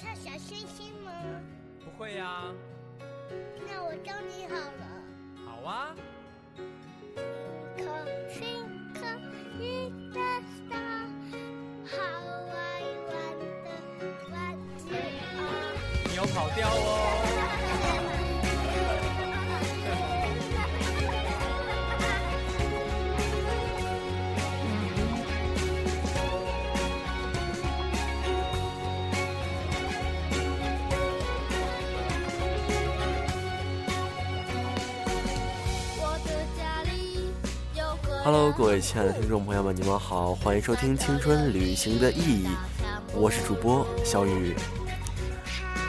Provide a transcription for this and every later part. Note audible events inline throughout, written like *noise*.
唱小星星吗？不会呀。那我教你好了。好啊。你有跑调哦。Hello，各位亲爱的听众朋友们，你们好，欢迎收听《青春旅行的意义》，我是主播小雨。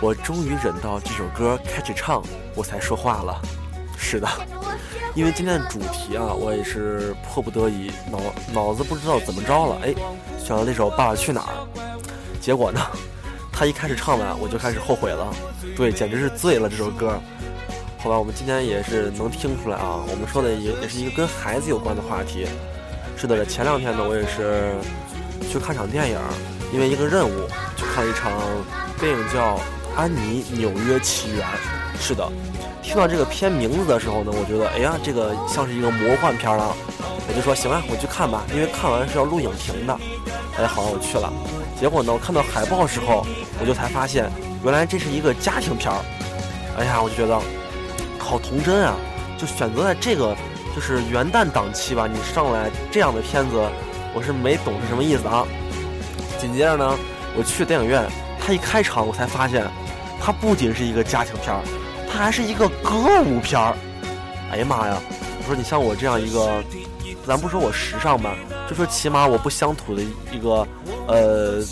我终于忍到这首歌开始唱，我才说话了。是的，因为今天的主题啊，我也是迫不得已，脑脑子不知道怎么着了，哎，选了那首《爸爸去哪儿》。结果呢，他一开始唱完，我就开始后悔了。对，简直是醉了这首歌。好吧，我们今天也是能听出来啊，我们说的也也是一个跟孩子有关的话题。是的，前两天呢，我也是去看场电影，因为一个任务去看一场电影叫《安妮纽约奇缘》。是的，听到这个片名字的时候呢，我觉得，哎呀，这个像是一个魔幻片啊，我就说行啊，我去看吧，因为看完是要录影评的。哎，好，我去了。结果呢，我看到海报时候，我就才发现，原来这是一个家庭片儿。哎呀，我就觉得。好童真啊！就选择在这个就是元旦档期吧，你上来这样的片子，我是没懂是什么意思啊。紧接着呢，我去电影院，它一开场我才发现，它不仅是一个家庭片儿，它还是一个歌舞片儿。哎呀妈呀！我说你像我这样一个，咱不说我时尚吧，就说起码我不乡土的一个呃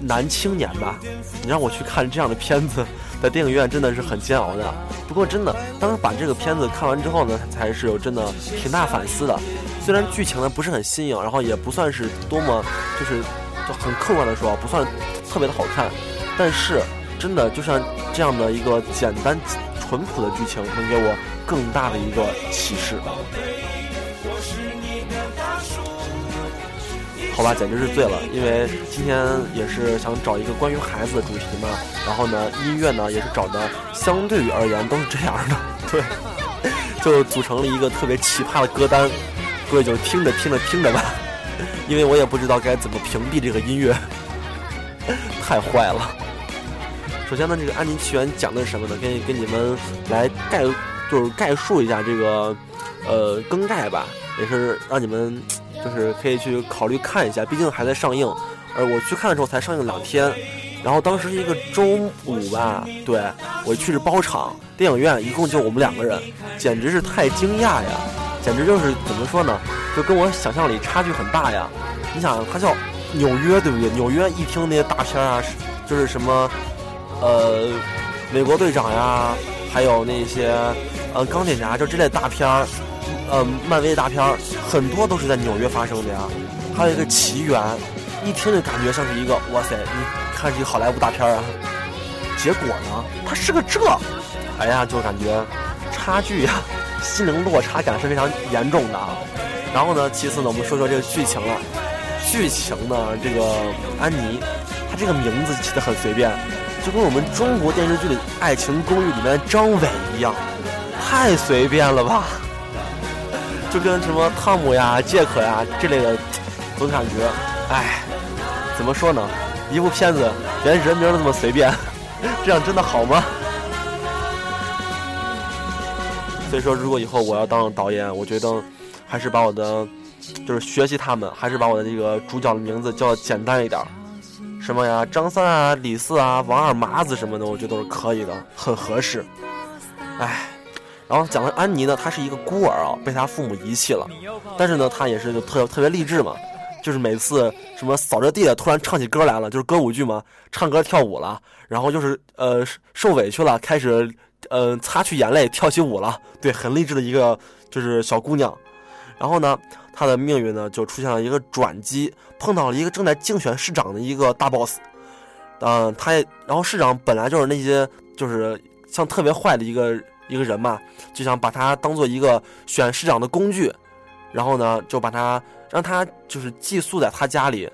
男青年吧，你让我去看这样的片子。在电影院真的是很煎熬的，不过真的，当把这个片子看完之后呢，才是有真的挺大反思的。虽然剧情呢不是很新颖，然后也不算是多么，就是就很客观的说不算特别的好看，但是真的就像这样的一个简单淳朴的剧情，能给我更大的一个启示。好吧，简直是醉了，因为今天也是想找一个关于孩子的主题嘛，然后呢，音乐呢也是找的相对于而言都是这样的，对，就组成了一个特别奇葩的歌单，各位就听着听着听着吧，因为我也不知道该怎么屏蔽这个音乐，太坏了。首先呢，这个《安妮奇缘》讲的是什么呢？给给你们来概就是概述一下这个呃更概吧，也是让你们。就是可以去考虑看一下，毕竟还在上映。而我去看的时候才上映两天，然后当时是一个周五吧，对我去是包场，电影院一共就我们两个人，简直是太惊讶呀！简直就是怎么说呢，就跟我想象里差距很大呀。你想，它叫纽约，对不对？纽约一听那些大片啊，就是什么，呃，美国队长呀，还有那些呃钢铁侠，就这类大片儿。呃，漫威大片儿很多都是在纽约发生的呀，还有一个奇缘，一听就感觉像是一个哇塞，你看是一个好莱坞大片啊。结果呢，它是个这，哎呀，就感觉差距呀，心灵落差感是非常严重的啊。然后呢，其次呢，我们说说这个剧情了。剧情呢，这个安妮，她这个名字起的很随便，就跟我们中国电视剧里《爱情公寓》里面的张伟一样，太随便了吧。就跟什么汤姆呀、杰克呀这类的，总感觉，哎，怎么说呢？一部片子连人名都这么随便，*laughs* 这样真的好吗？所以说，如果以后我要当导演，我觉得还是把我的，就是学习他们，还是把我的这个主角的名字叫简单一点，什么呀，张三啊、李四啊、王二麻子什么的，我觉得都是可以的，很合适。哎。然后讲的安妮呢，她是一个孤儿啊，被她父母遗弃了。但是呢，她也是就特特别励志嘛，就是每次什么扫着地的突然唱起歌来了，就是歌舞剧嘛，唱歌跳舞了。然后就是呃受委屈了，开始呃擦去眼泪跳起舞了。对，很励志的一个就是小姑娘。然后呢，她的命运呢就出现了一个转机，碰到了一个正在竞选市长的一个大 boss。嗯，他然后市长本来就是那些就是像特别坏的一个。一个人嘛，就想把他当做一个选市长的工具，然后呢，就把他让他就是寄宿在他家里，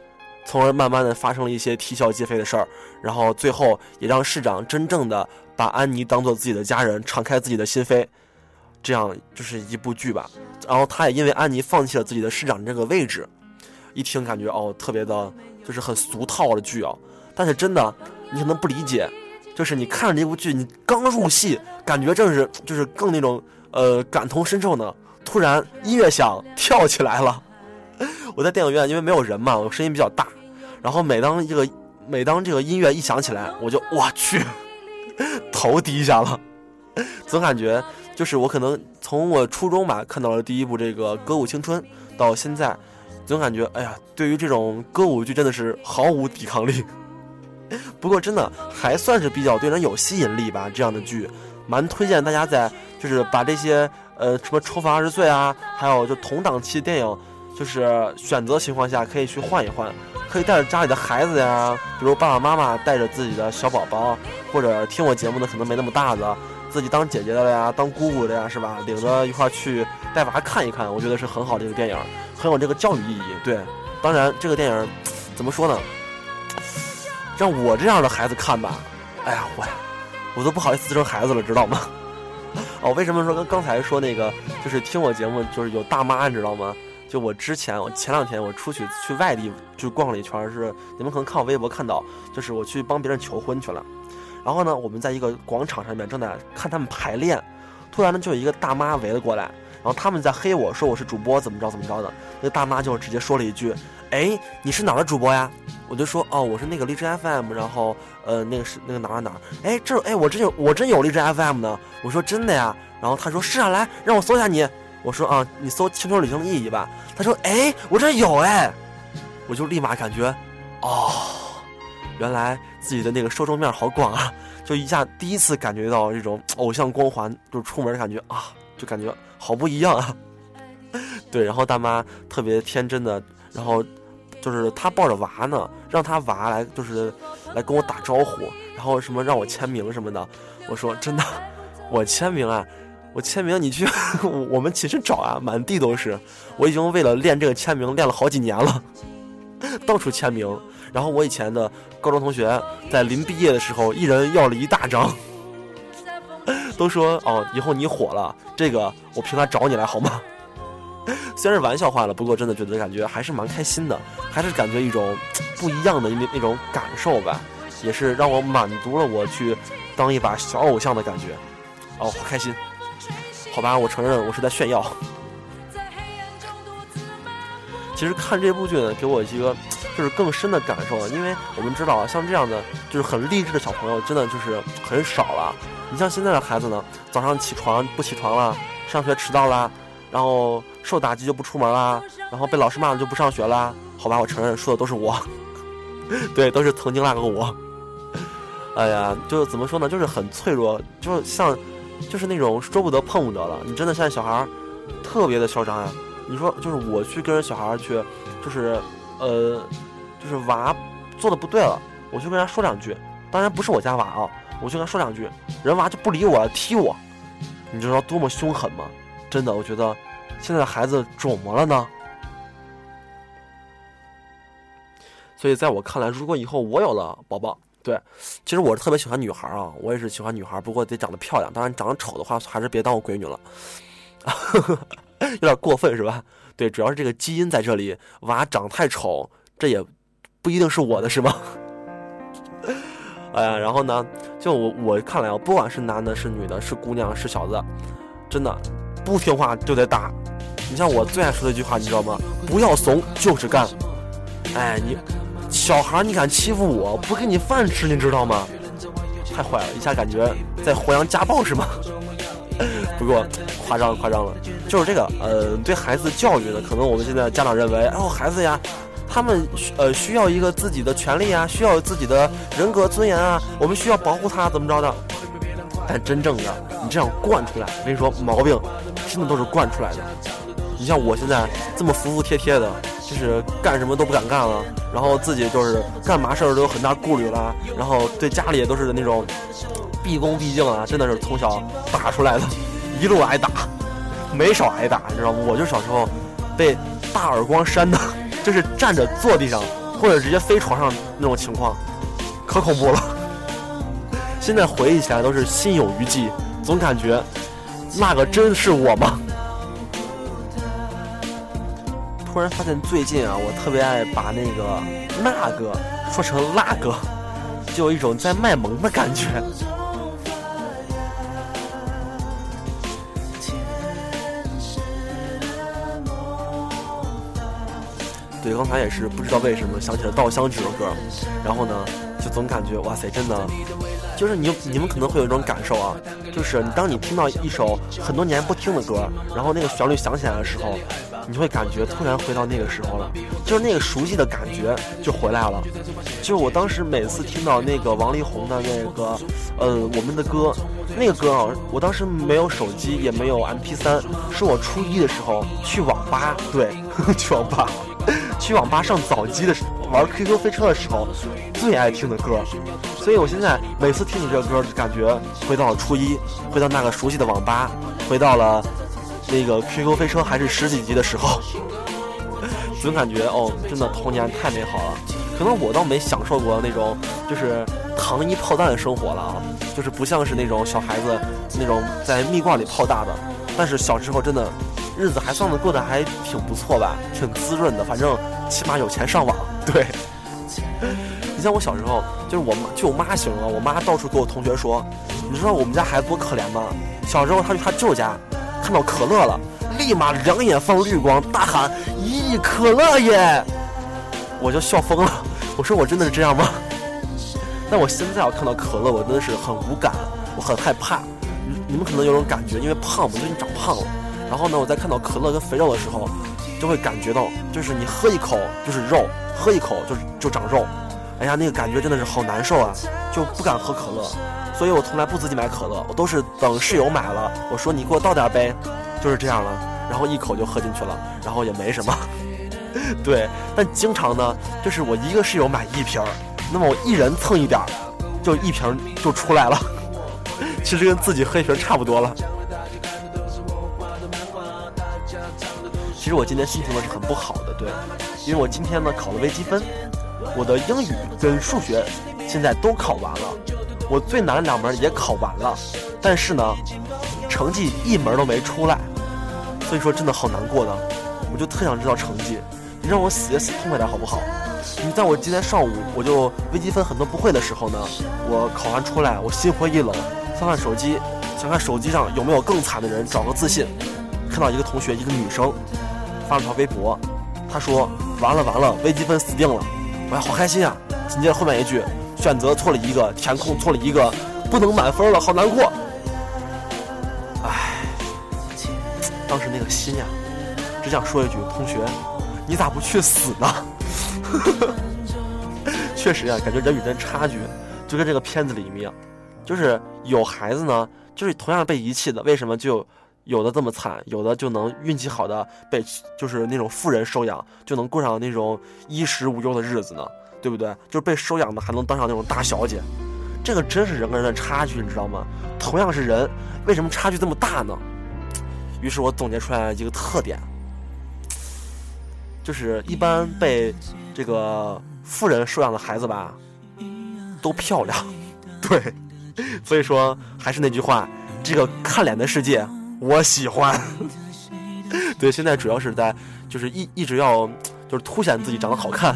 从而慢慢的发生了一些啼笑皆非的事儿，然后最后也让市长真正的把安妮当做自己的家人，敞开自己的心扉，这样就是一部剧吧。然后他也因为安妮放弃了自己的市长这个位置，一听感觉哦特别的，就是很俗套的剧啊。但是真的，你可能不理解，就是你看着这部剧，你刚入戏，感觉正是就是更那种呃感同身受呢。突然音乐响，跳起来了。*laughs* 我在电影院，因为没有人嘛，我声音比较大。然后每当这个每当这个音乐一响起来，我就我去，头低下了。总感觉就是我可能从我初中吧看到了第一部这个歌舞青春，到现在，总感觉哎呀，对于这种歌舞剧真的是毫无抵抗力。*laughs* 不过真的还算是比较对人有吸引力吧，这样的剧，蛮推荐大家在就是把这些。呃，什么重返二十岁啊，还有就同档期电影，就是选择情况下可以去换一换，可以带着家里的孩子呀，比如爸爸妈妈带着自己的小宝宝，或者听我节目的可能没那么大的，自己当姐姐的呀，当姑姑的呀，是吧？领着一块儿去带娃看一看，我觉得是很好的一个电影，很有这个教育意义。对，当然这个电影怎么说呢？让我这样的孩子看吧，哎呀，我我都不好意思生孩子了，知道吗？*laughs* 哦，为什么说跟刚才说那个就是听我节目就是有大妈，你知道吗？就我之前我前两天我出去去外地去逛了一圈，是你们可能看我微博看到，就是我去帮别人求婚去了。然后呢，我们在一个广场上面正在看他们排练，突然呢就有一个大妈围了过来，然后他们在黑我说我是主播怎么着怎么着的，那大妈就直接说了一句：“哎，你是哪儿的主播呀？”我就说：“哦，我是那个荔枝 FM，然后。”呃，那个是那个哪儿哪儿？哎，这哎，我真有我真有荔枝 FM 呢。我说真的呀。然后他说是啊，来让我搜一下你。我说啊，你搜《青春旅行的意义》吧。他说哎，我这有哎。我就立马感觉，哦，原来自己的那个受众面好广啊！就一下第一次感觉到这种偶像光环，就出门的感觉啊，就感觉好不一样啊。*laughs* 对，然后大妈特别天真的，然后。就是他抱着娃呢，让他娃来，就是来跟我打招呼，然后什么让我签名什么的。我说真的，*laughs* 我签名啊，我签名你去 *laughs* 我们寝室找啊，满地都是。我已经为了练这个签名练了好几年了，*laughs* 到处签名。然后我以前的高中同学在临毕业的时候，一人要了一大张，都说哦，以后你火了，这个我凭他找你来好吗？*laughs* 虽然是玩笑话了，不过真的觉得感觉还是蛮开心的，还是感觉一种不一样的那那种感受吧，也是让我满足了我去当一把小偶像的感觉，哦，好开心，好吧，我承认我是在炫耀。其实看这部剧呢，给我一个就是更深的感受，因为我们知道啊，像这样的就是很励志的小朋友，真的就是很少了。你像现在的孩子呢，早上起床不起床了，上学迟到啦。然后受打击就不出门啦，然后被老师骂了就不上学啦。好吧，我承认说的都是我，*laughs* 对，都是曾经那个我。哎呀，就怎么说呢，就是很脆弱，就像，就是那种说不得碰不得了。你真的现在小孩特别的嚣张呀。你说，就是我去跟人小孩去，就是呃，就是娃做的不对了，我去跟人家说两句。当然不是我家娃啊，我去跟他说两句，人娃就不理我，踢我。你知道多么凶狠吗？真的，我觉得现在的孩子肿么了呢？所以在我看来，如果以后我有了宝宝，对，其实我是特别喜欢女孩啊，我也是喜欢女孩，不过得长得漂亮。当然，长得丑的话，还是别当我闺女了，*laughs* 有点过分是吧？对，主要是这个基因在这里，娃长太丑，这也不一定是我的，是吗？哎呀，然后呢，就我我看来啊，不管是男的，是女的，是姑娘，是小子，真的。不听话就得打，你像我最爱说的一句话，你知道吗？不要怂，就是干。哎，你小孩你敢欺负我，不给你饭吃，你知道吗？太坏了，一下感觉在弘扬家暴是吗？*laughs* 不过夸张夸张了，就是这个，呃，对孩子教育呢，可能我们现在家长认为，哦，孩子呀，他们呃需要一个自己的权利啊，需要自己的人格尊严啊，我们需要保护他，怎么着的？但真正的你这样惯出来，我跟你说毛病。真的都是惯出来的。你像我现在这么服服帖帖的，就是干什么都不敢干了，然后自己就是干嘛事儿都有很大顾虑了，然后对家里也都是那种毕恭毕敬啊，真的是从小打出来的，一路挨打，没少挨打，你知道吗？我就小时候被大耳光扇的，就是站着坐地上或者直接飞床上那种情况，可恐怖了。现在回忆起来都是心有余悸，总感觉那个真是我吗？突然发现最近啊，我特别爱把那个那个说成那个，就有一种在卖萌的感觉。对，刚才也是不知道为什么想起了《稻香》这首歌，然后呢，就总感觉哇塞，真的，就是你你们可能会有一种感受啊，就是当你听到一首很多年不听的歌，然后那个旋律响起来的时候，你会感觉突然回到那个时候了，就是那个熟悉的感觉就回来了。就是我当时每次听到那个王力宏的那个，呃，我们的歌，那个歌啊，我当时没有手机，也没有 MP3，是我初一的时候去网吧，对，*laughs* 去网吧。*laughs* 去网吧上早机的时，玩 QQ 飞车的时候，最爱听的歌，所以我现在每次听你这歌，就感觉回到了初一，回到那个熟悉的网吧，回到了那个 QQ 飞车还是十几级的时候，*laughs* 总感觉哦，真的童年太美好了。可能我倒没享受过那种就是糖衣炮弹的生活了啊，就是不像是那种小孩子那种在蜜罐里泡大的，但是小时候真的。日子还算的过得还挺不错吧，挺滋润的。反正起码有钱上网。*laughs* 对，你像我小时候，就是我妈，就我妈形容，我妈到处给我同学说，你知道我们家孩子多可怜吗？小时候他去他舅家，看到可乐了，立马两眼放绿光，大喊：“咦，可乐耶！”我就笑疯了。我说我真的是这样吗？但我现在要看到可乐，我真的是很无感，我很害怕。你们可能有种感觉，因为胖，我最近长胖了。然后呢，我在看到可乐跟肥肉的时候，就会感觉到，就是你喝一口就是肉，喝一口就就长肉，哎呀，那个感觉真的是好难受啊，就不敢喝可乐，所以我从来不自己买可乐，我都是等室友买了，我说你给我倒点呗，就是这样了，然后一口就喝进去了，然后也没什么，*laughs* 对，但经常呢，就是我一个室友买一瓶，那么我一人蹭一点，就一瓶就出来了，其实跟自己喝一瓶差不多了。其实我今天心情呢是很不好的，对，因为我今天呢考了微积分，我的英语跟数学现在都考完了，我最难的两门也考完了，但是呢，成绩一门都没出来，所以说真的好难过的，我就特想知道成绩，你让我死也死痛快点好不好？你在我今天上午我就微积分很多不会的时候呢，我考完出来我心灰意冷，翻翻手机，想看手机上有没有更惨的人，找个自信，看到一个同学一个女生。发了条微博，他说：“完了完了，微积分死定了！”我呀，好开心啊！紧接着后面一句：“选择错了一个，填空错了一个，不能满分了，好难过。”唉，当时那个心呀，只想说一句：“同学，你咋不去死呢？” *laughs* 确实呀，感觉人与人差距就跟这个片子里一样，就是有孩子呢，就是同样被遗弃的，为什么就？有的这么惨，有的就能运气好的被就是那种富人收养，就能过上那种衣食无忧的日子呢，对不对？就是被收养的还能当上那种大小姐，这个真是人跟人的差距，你知道吗？同样是人，为什么差距这么大呢？于是我总结出来一个特点，就是一般被这个富人收养的孩子吧，都漂亮，*laughs* 对，所以说还是那句话，这个看脸的世界。我喜欢，*laughs* 对，现在主要是在，就是一一直要，就是凸显自己长得好看，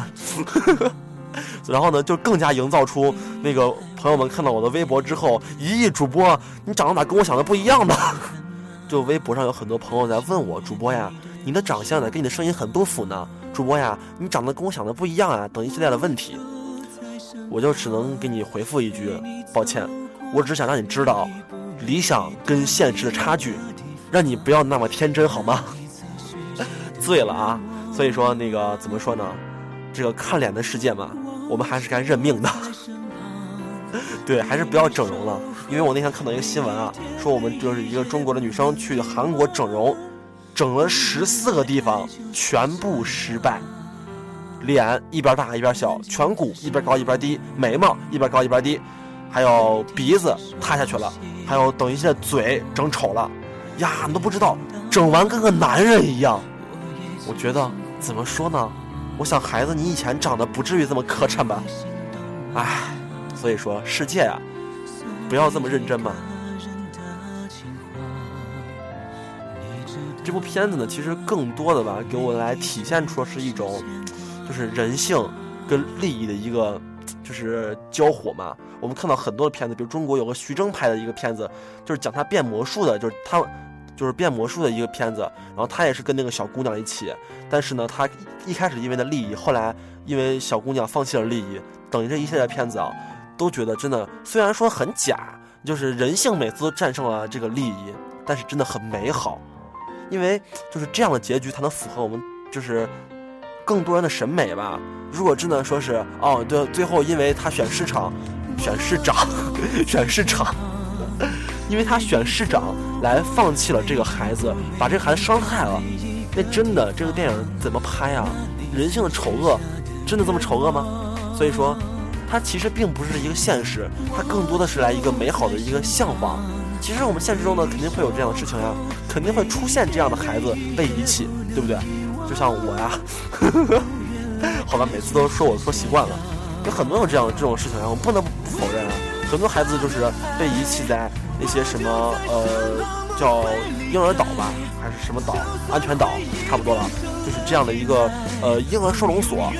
*laughs* 然后呢，就更加营造出那个朋友们看到我的微博之后，咦，主播你长得咋跟我想的不一样呢？*laughs* 就微博上有很多朋友在问我，主播呀，你的长相呢跟你的声音很不符呢？主播呀，你长得跟我想的不一样啊，等一系列的问题，我就只能给你回复一句，抱歉，我只想让你知道。理想跟现实的差距，让你不要那么天真好吗？*laughs* 醉了啊！所以说那个怎么说呢？这个看脸的世界嘛，我们还是该认命的。*laughs* 对，还是不要整容了，因为我那天看到一个新闻啊，说我们就是一个中国的女生去韩国整容，整了十四个地方，全部失败。脸一边大一边小，颧骨一边高一边低，眉毛一边高一边低。还有鼻子塌下去了，还有等一下嘴整丑了，呀，你都不知道，整完跟个男人一样。我觉得怎么说呢，我想孩子，你以前长得不至于这么磕碜吧？唉，所以说世界呀，不要这么认真嘛。这部片子呢，其实更多的吧，给我来体现出是一种，就是人性跟利益的一个，就是交火嘛。我们看到很多的片子，比如中国有个徐峥拍的一个片子，就是讲他变魔术的，就是他就是变魔术的一个片子。然后他也是跟那个小姑娘一起，但是呢，他一开始因为的利益，后来因为小姑娘放弃了利益，等于这一系列片子啊，都觉得真的虽然说很假，就是人性每次都战胜了这个利益，但是真的很美好。因为就是这样的结局才能符合我们就是更多人的审美吧。如果真的说是哦，对，最后因为他选市场，选市长，*laughs* 选市长，因为他选市长来放弃了这个孩子，把这个孩子伤害了，那真的这个电影怎么拍啊？人性的丑恶真的这么丑恶吗？所以说，它其实并不是一个现实，它更多的是来一个美好的一个向往。其实我们现实中呢，肯定会有这样的事情呀，肯定会出现这样的孩子被遗弃，对不对？就像我呀，*laughs* 好吧，每次都说我说习惯了，有很多有这样这种事情呀，我不能否认啊。很多孩子就是被遗弃在那些什么呃叫婴儿岛吧，还是什么岛，安全岛，差不多了，就是这样的一个呃婴儿收容所，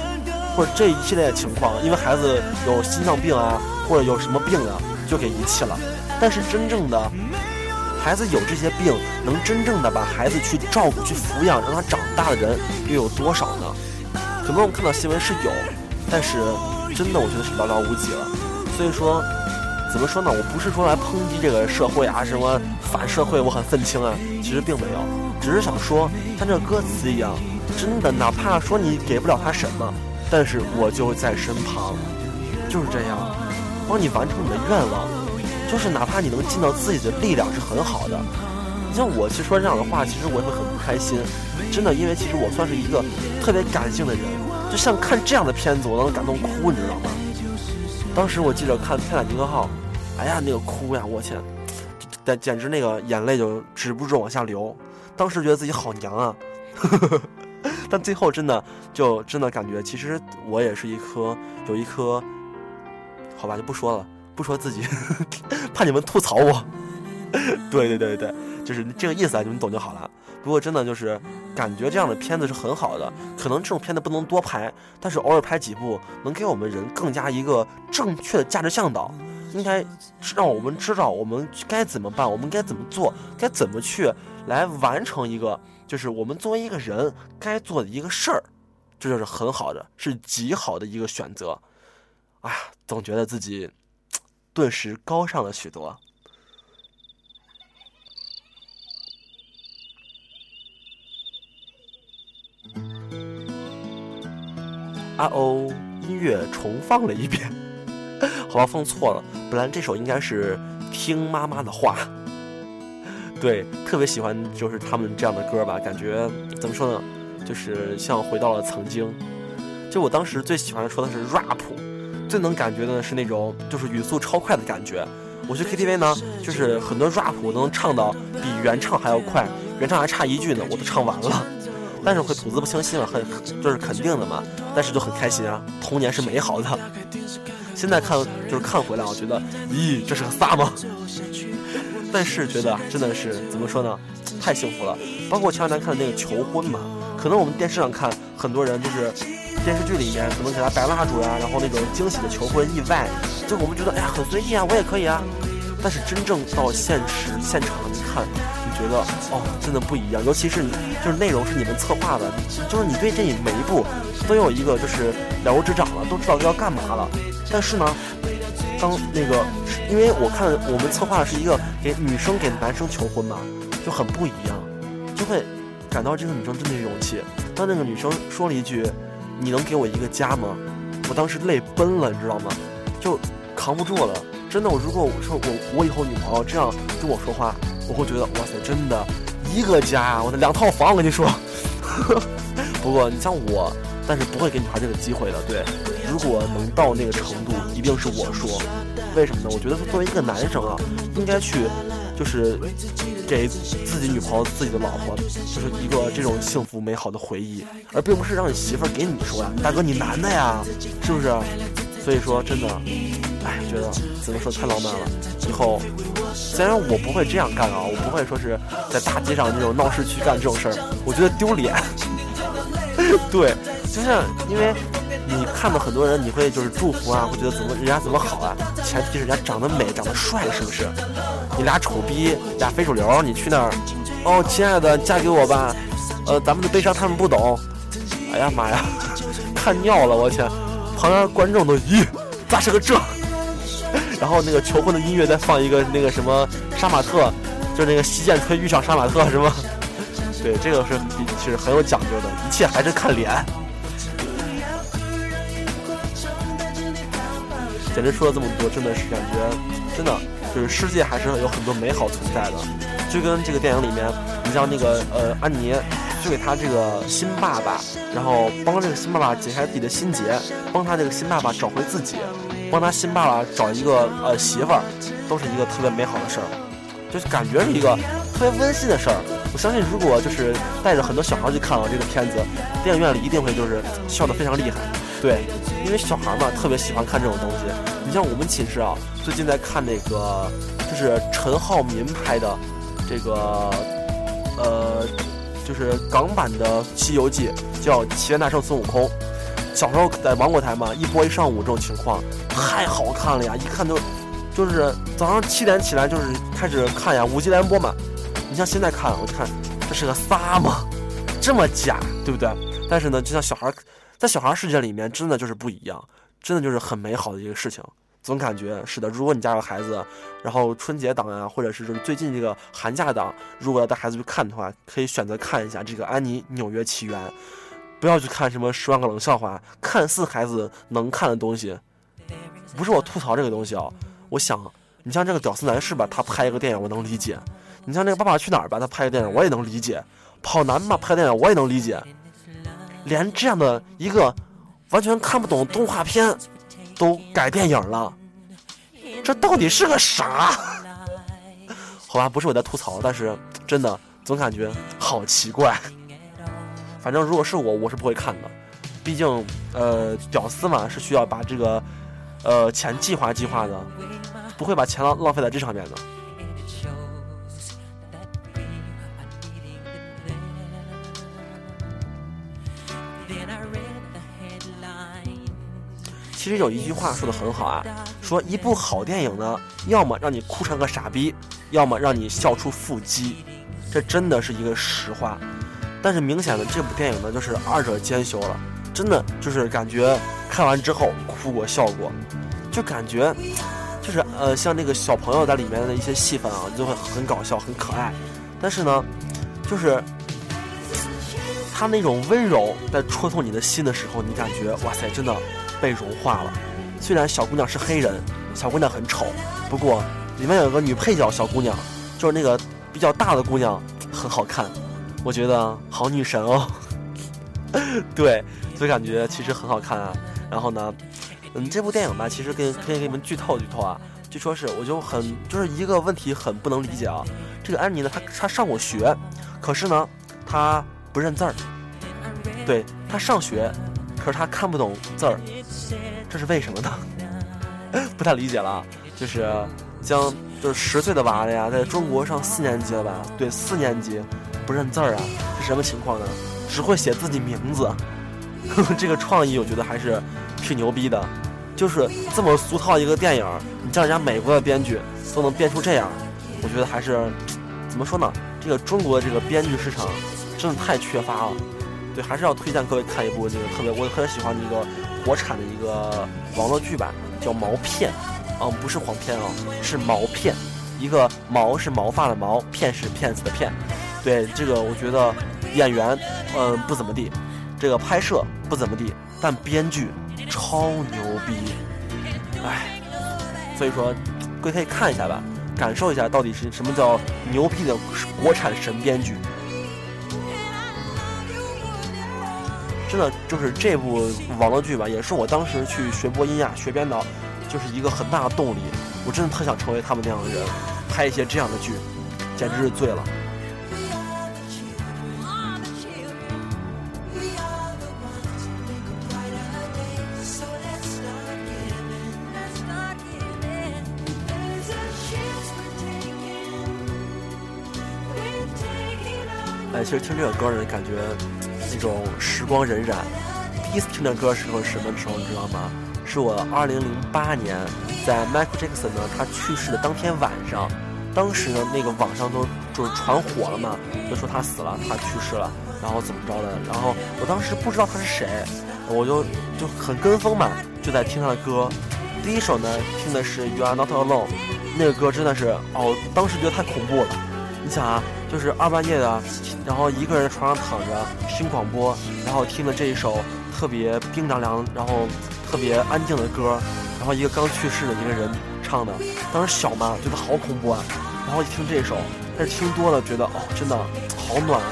或者这一系列的情况，因为孩子有心脏病啊，或者有什么病啊，就给遗弃了。但是真正的孩子有这些病，能真正的把孩子去照顾、去抚养，让他长大的人又有多少呢？可能我们看到新闻是有，但是真的我觉得是寥寥无几了。所以说，怎么说呢？我不是说来抨击这个社会啊，什么反社会，我很愤青啊。其实并没有，只是想说，像这歌词一样，真的，哪怕说你给不了他什么，但是我就在身旁，就是这样，帮你完成你的愿望。就是哪怕你能尽到自己的力量是很好的。你像我，其实说这样的话，其实我也会很不开心。真的，因为其实我算是一个特别感性的人，就像看这样的片子，我都能感动哭，你知道吗？当时我记得看《泰坦尼克号》，哎呀，那个哭呀，我天，*tsk* 简简直那个眼泪就止不住往下流。当时觉得自己好娘啊，*laughs* 但最后真的就真的感觉，其实我也是一颗有一颗，好吧，就不说了。不说自己，*laughs* 怕你们吐槽我。*laughs* 对对对对，就是这个意思啊，你们懂就好了。不过真的就是感觉这样的片子是很好的，可能这种片子不能多拍，但是偶尔拍几部，能给我们人更加一个正确的价值向导，应该让我们知道我们该怎么办，我们该怎么做，该怎么去来完成一个，就是我们作为一个人该做的一个事儿，这就是很好的，是极好的一个选择。哎呀，总觉得自己。顿时高尚了许多。啊哦，音乐重放了一遍，好吧，放错了。本来这首应该是《听妈妈的话》，*laughs* 对，特别喜欢就是他们这样的歌吧，感觉怎么说呢，就是像回到了曾经。就我当时最喜欢说的是 rap。最能感觉的是那种就是语速超快的感觉。我去 KTV 呢，就是很多 rap 都能唱到比原唱还要快，原唱还差一句呢，我都唱完了。但是会吐字不清晰了，很就是肯定的嘛。但是就很开心啊，童年是美好的。现在看就是看回来，我觉得，咦，这是个撒吗？但是觉得真的是怎么说呢，太幸福了。包括前两天看的那个求婚嘛，可能我们电视上看很多人就是。电视剧里面可能给他摆蜡烛呀，然后那种惊喜的求婚意外，就我们觉得哎呀很随意啊，我也可以啊。但是真正到现实现场你看，觉得哦真的不一样。尤其是就是内容是你们策划的，就是你对这每一步都有一个就是了如指掌了，都知道要干嘛了。但是呢，当那个因为我看我们策划的是一个给女生给男生求婚嘛，就很不一样，就会感到这个女生真的有勇气。当那个女生说了一句。你能给我一个家吗？我当时泪奔了，你知道吗？就扛不住了。真的，我如果我说我我以后女朋友这样跟我说话，我会觉得哇塞，真的一个家，我的两套房，我跟你说。*laughs* 不过你像我，但是不会给女孩这个机会的。对，如果能到那个程度，一定是我说。为什么呢？我觉得作为一个男生啊，应该去就是给自己女朋友、自己的老婆，就是一个这种幸福美好的回忆，而并不是让你媳妇儿给你说呀，大哥你男的呀，是不是？所以说真的，哎，觉得怎么说太浪漫了。以后虽然我不会这样干啊，我不会说是在大街上那种闹市区干这种事儿，我觉得丢脸。*laughs* 对，就像因为你看到很多人，你会就是祝福啊，会觉得怎么人家怎么好啊，前提是人家长得美、长得帅，是不是？你俩丑逼，俩非主流，你去那儿，哦，亲爱的，嫁给我吧，呃，咱们的悲伤他们不懂。哎呀妈呀，*laughs* 看尿了，我天！旁边观众都咦，咋是个这？然后那个求婚的音乐再放一个那个什么杀马特，就那个西剑吹遇上杀马特是吗？*laughs* 对，这个是其实很有讲究的，一切还是看脸。简直说了这么多，真的是感觉，真的就是世界还是有很多美好存在的。就跟这个电影里面，你像那个呃安妮，就给他这个新爸爸，然后帮这个新爸爸解开自己的心结，帮他这个新爸爸找回自己，帮他新爸爸找一个呃媳妇儿，都是一个特别美好的事儿，就是感觉是一个特别温馨的事儿。我相信，如果就是带着很多小孩儿去看了这个片子，电影院里一定会就是笑得非常厉害。对，因为小孩儿嘛，特别喜欢看这种东西。你像我们寝室啊，最近在看那个，就是陈浩民拍的这个，呃，就是港版的《西游记》，叫《齐天大圣孙悟空》。小时候在芒果台嘛，一播一上午这种情况，太好看了呀！一看就，就是早上七点起来就是开始看呀，五级联播嘛。你像现在看，我就看这是个撒吗？这么假，对不对？但是呢，就像小孩。在小孩世界里面，真的就是不一样，真的就是很美好的一个事情。总感觉是的，如果你家有孩子，然后春节档呀，或者是就是最近这个寒假档，如果要带孩子去看的话，可以选择看一下这个《安妮纽约奇缘》，不要去看什么《十万个冷笑话》，看似孩子能看的东西。不是我吐槽这个东西啊，我想，你像这个屌丝男士吧，他拍一个电影我能理解；你像那个《爸爸去哪儿》吧，他拍个电影我也能理解；跑男嘛拍电影我也能理解。连这样的一个完全看不懂动画片都改电影了，这到底是个啥？好吧，不是我在吐槽，但是真的总感觉好奇怪。反正如果是我，我是不会看的，毕竟呃，屌丝嘛是需要把这个呃钱计划计划的，不会把钱浪浪费在这上面的。其实有一句话说的很好啊，说一部好电影呢，要么让你哭成个傻逼，要么让你笑出腹肌，这真的是一个实话。但是明显的这部电影呢，就是二者兼修了，真的就是感觉看完之后哭过笑过，就感觉就是呃像那个小朋友在里面的一些戏份啊，就会很搞笑很可爱，但是呢，就是他那种温柔在戳痛你的心的时候，你感觉哇塞，真的。被融化了。虽然小姑娘是黑人，小姑娘很丑，不过里面有个女配角小姑娘，就是那个比较大的姑娘，很好看。我觉得好女神哦。*laughs* 对，所以感觉其实很好看啊。然后呢，嗯，这部电影吧，其实跟可以给你们剧透剧透啊。据说是，我就很就是一个问题很不能理解啊。这个安妮呢，她她上过学，可是呢，她不认字儿。对她上学。可是她看不懂字儿，这是为什么呢？*laughs* 不太理解了。就是将就是十岁的娃了呀，在中国上四年级了吧？对，四年级不认字儿啊，是什么情况呢？只会写自己名字。*laughs* 这个创意我觉得还是挺牛逼的。就是这么俗套一个电影，你叫人家美国的编剧都能编出这样，我觉得还是怎么说呢？这个中国的这个编剧市场真的太缺乏了。对，还是要推荐各位看一部那个特别，我特别喜欢的一个国产的一个网络剧吧，叫《毛片》，嗯，不是黄片啊，是毛片，一个毛是毛发的毛，片是骗子的骗。对，这个我觉得演员嗯不怎么地，这个拍摄不怎么地，但编剧超牛逼，哎，所以说各位可以看一下吧，感受一下到底是什么叫牛逼的国产神编剧。真的就是这部网络剧吧，也是我当时去学播音呀、学编导，就是一个很大的动力。我真的特想成为他们那样的人，拍一些这样的剧。简直是醉了。其实听这个歌呢，感觉那种时光荏苒。第一次听这歌时候是什么时候，你知道吗？是我二零零八年在 Michael Jackson 呢他去世的当天晚上，当时呢那个网上都就是传火了嘛，就说他死了，他去世了，然后怎么着的。然后我当时不知道他是谁，我就就很跟风嘛，就在听他的歌。第一首呢听的是 You Are Not Alone，那个歌真的是哦，当时觉得太恐怖了。你想啊，就是二半夜的，然后一个人床上躺着听广播，然后听的这一首特别冰凉凉，然后特别安静的歌，然后一个刚去世的一个人唱的，当时小嘛觉得好恐怖啊，然后一听这首，但是听多了觉得哦真的好暖啊，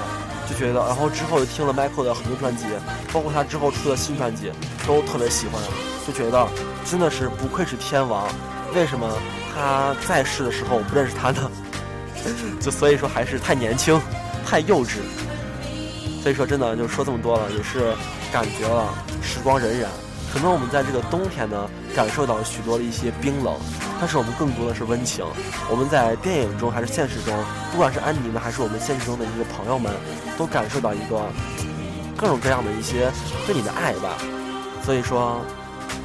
就觉得，然后之后又听了 Michael 的很多专辑，包括他之后出的新专辑都特别喜欢，就觉得真的是不愧是天王，为什么他在世的时候我不认识他呢？*laughs* 就所以说还是太年轻，太幼稚。所以说真的就说这么多了，也是感觉了时光荏苒。可能我们在这个冬天呢，感受到许多的一些冰冷，但是我们更多的是温情。我们在电影中还是现实中，不管是安妮呢，还是我们现实中的一个朋友们，都感受到一个各种各样的一些对你的爱吧。所以说，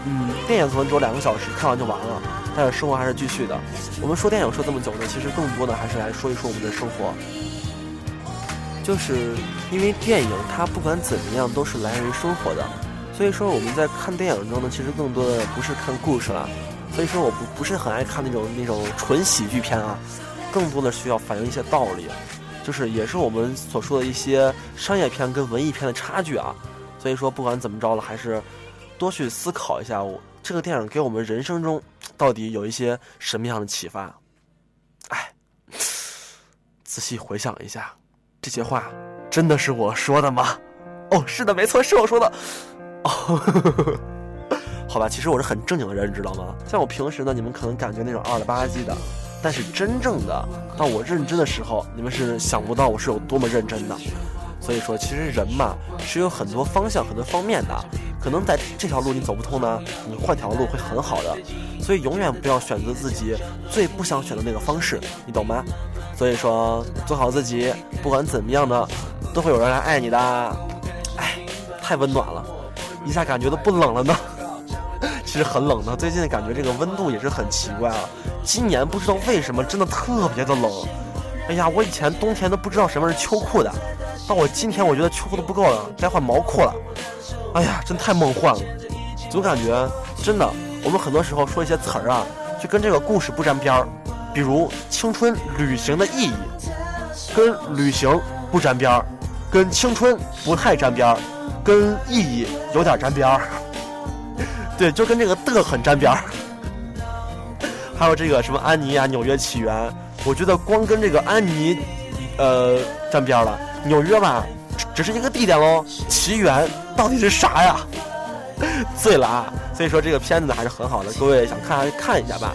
嗯，电影可能只有两个小时，看完就完了。但是生活还是继续的。我们说电影说这么久呢，其实更多的还是来说一说我们的生活。就是因为电影它不管怎么样都是来源于生活的，所以说我们在看电影中呢，其实更多的不是看故事了。所以说我不不是很爱看那种那种纯喜剧片啊，更多的需要反映一些道理，就是也是我们所说的一些商业片跟文艺片的差距啊。所以说不管怎么着了，还是多去思考一下我。这个电影给我们人生中到底有一些什么样的启发？哎，仔细回想一下，这些话真的是我说的吗？哦，是的，没错，是我说的。哦，*laughs* 好吧，其实我是很正经的人，你知道吗？像我平时呢，你们可能感觉那种二了吧唧的，但是真正的到我认真的时候，你们是想不到我是有多么认真的。所以说，其实人嘛是有很多方向、很多方面的。可能在这条路你走不通呢，你换条路会很好的。所以永远不要选择自己最不想选的那个方式，你懂吗？所以说，做好自己，不管怎么样的，都会有人来爱你的。哎，太温暖了，一下感觉都不冷了呢。*laughs* 其实很冷的，最近感觉这个温度也是很奇怪啊。今年不知道为什么真的特别的冷。哎呀，我以前冬天都不知道什么是秋裤的。到我今天，我觉得秋裤都不够了，该换毛裤了。哎呀，真太梦幻了，总感觉真的，我们很多时候说一些词儿啊，就跟这个故事不沾边儿。比如青春旅行的意义，跟旅行不沾边儿，跟青春不太沾边儿，跟意义有点沾边儿。*laughs* 对，就跟这个的很沾边儿。*laughs* 还有这个什么安妮啊，纽约起源，我觉得光跟这个安妮，呃，沾边儿了。纽约吧，只是一个地点喽。奇缘到底是啥呀？*laughs* 醉了啊！所以说这个片子还是很好的，各位想看看一下吧。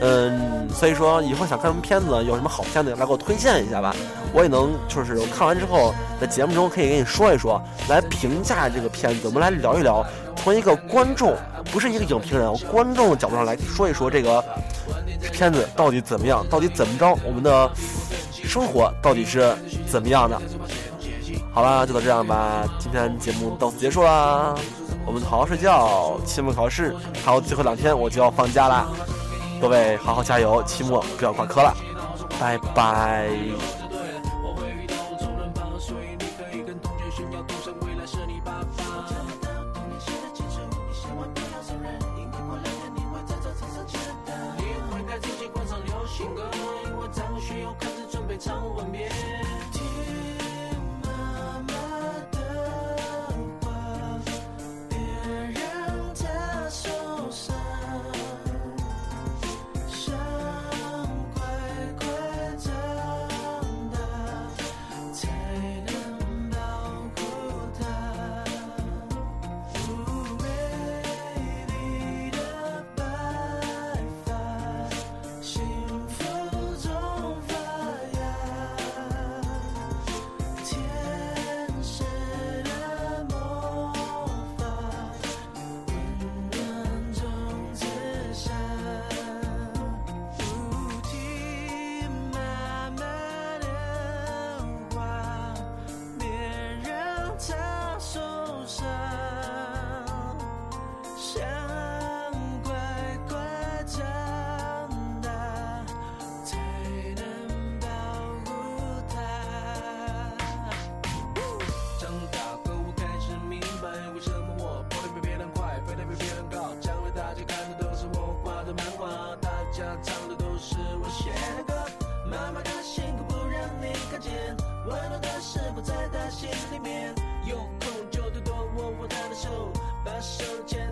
嗯，所以说以后想看什么片子，有什么好片子来给我推荐一下吧。我也能就是看完之后在节目中可以跟你说一说，来评价这个片子。我们来聊一聊，从一个观众，不是一个影评人，观众的角度上来说一说这个片子到底怎么样，到底怎么着，我们的生活到底是怎么样的。好了，就到这样吧。今天节目到此结束啦，我们好好睡觉。期末考试还有最后两天，我就要放假啦。各位好好加油，期末不要挂科了。拜拜。温暖的食谱在他心里面，有空就多多握握他的手，把手牵